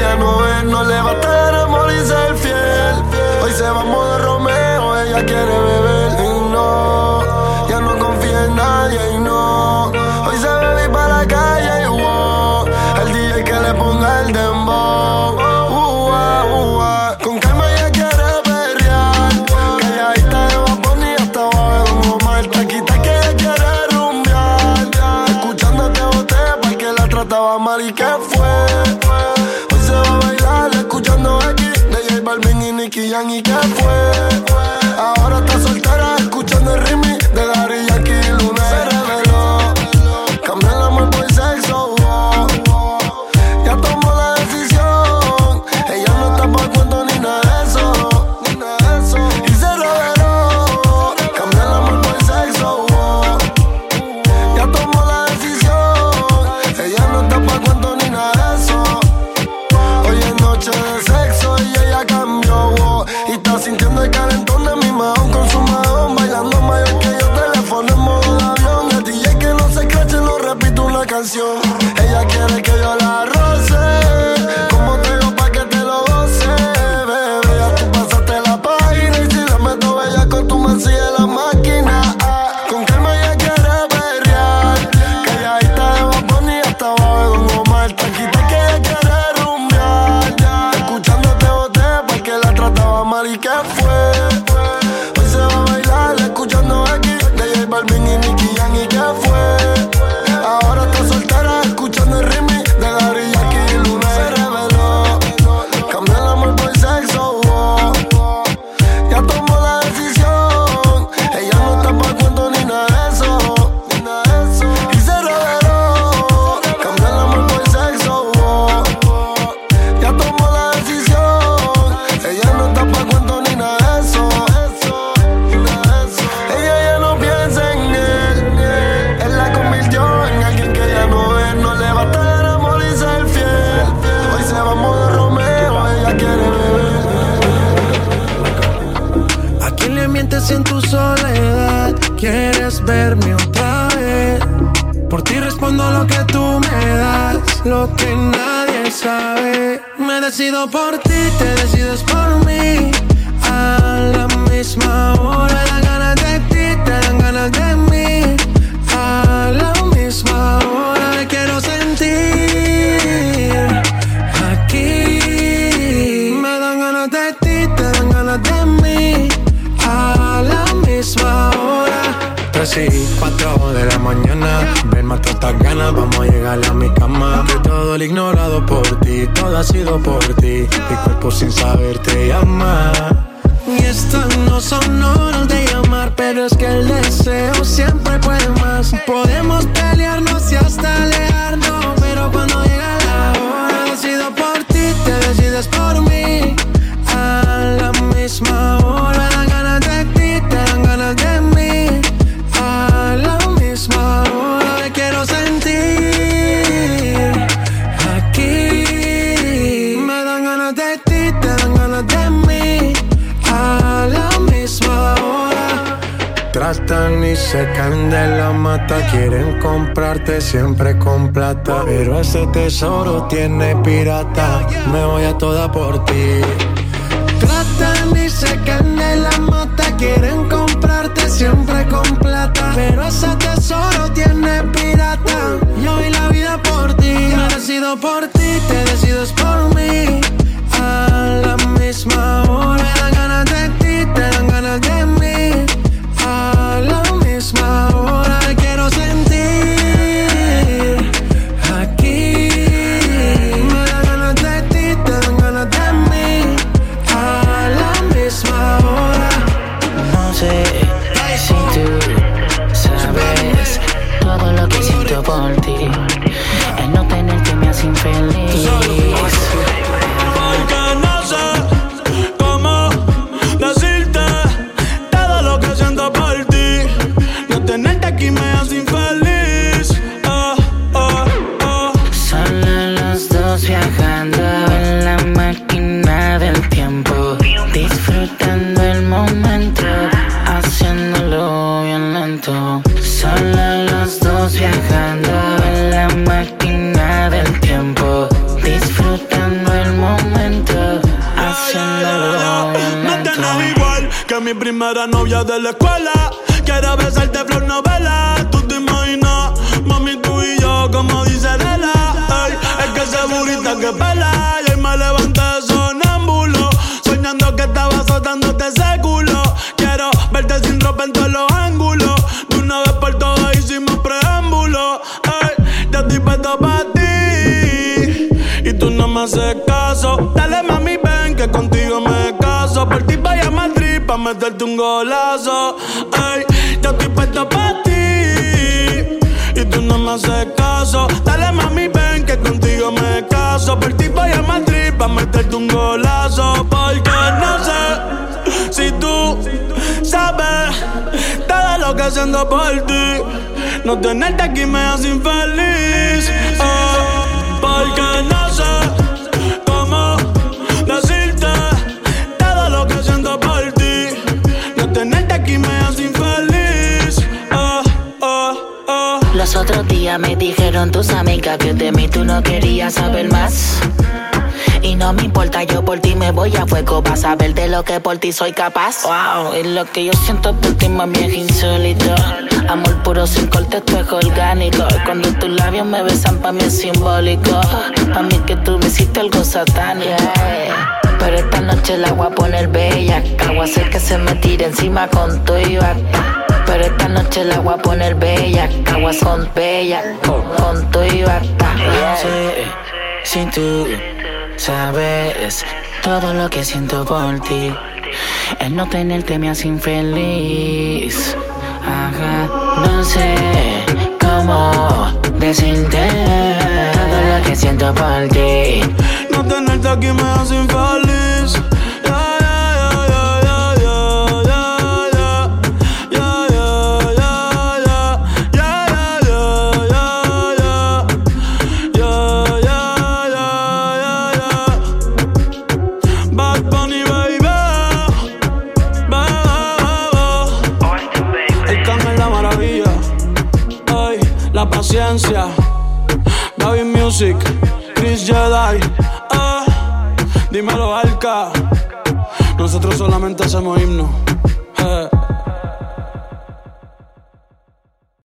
Ya no es. No le basta el amor y ser fiel. Hoy se va a modo Romeo. Ella quiere beber Nicky Jam y que fue. Sintiendo el calentón de mi mahón con su mahón. Bailando mayor que yo, teléfono en modo de avión. El DJ que no se crache, no repito una canción. ¿Quieres verme otra vez? Por ti respondo lo que tú me das, lo que nadie sabe. Me decido por ti, te decides por mí. A la misma hora dan ganas de ti, te dan ganas de mí. Ven, mata estas ganas, vamos a llegar a mi cama. Que todo el ignorado por ti, todo ha sido por ti. Mi cuerpo sin saber te llama. Y estas no son horas de llamar, pero es que el deseo siempre puede más. Podemos pelearnos y hasta alejarnos, se caen de la mata. Quieren comprarte siempre con plata. Pero ese tesoro tiene pirata. Me voy a toda por ti. Tratan y se caen de la mata. Quieren comprarte siempre con plata. Pero ese tesoro tiene pirata. Yo vi la vida por ti. Por ti, mi primera novia de la escuela. Quiero besarte flor novela. Tú te imaginas, mami, tú y yo, como dice Lela. es que ese burrita que pela. Y me levanté sonámbulo. Soñando que estaba azotándote ese culo. Quiero verte sin ropa en todos los ángulos. De una vez por todas hicimos preámbulo. Ay, ya estoy puesto para ti. Y tú no me haces meterte un golazo. Ay, yo estoy puesto para ti. Y tú no me haces caso. Dale, mami, ven que contigo me caso. Por ti voy a Madrid pa' meterte un golazo. Porque no sé si tú sabes todo lo que haciendo por ti. No tenerte aquí me hace infeliz. Oh, porque no sé me dijeron tus amigas que de mí tú no querías saber más. Y no me importa, yo por ti me voy a fuego para saber de lo que por ti soy capaz. Wow, y lo que yo siento por ti, mami, es insólito. Amor puro sin corte, esto es orgánico. Cuando tus labios me besan, pa' mí es simbólico. Pa' mí que tú me hiciste algo satánico. Pero esta noche la voy a poner bella. Voy a hacer que se me tire encima con tu y Pero esta noche la voy a poner bella. Voy a con bella, con tu y si tú sabes todo lo que siento por ti. El no tenerte me hace infeliz. Gaby Music, Chris Jedi. Ah, dímelo, Alka. Nosotros solamente hacemos himnos. Eh.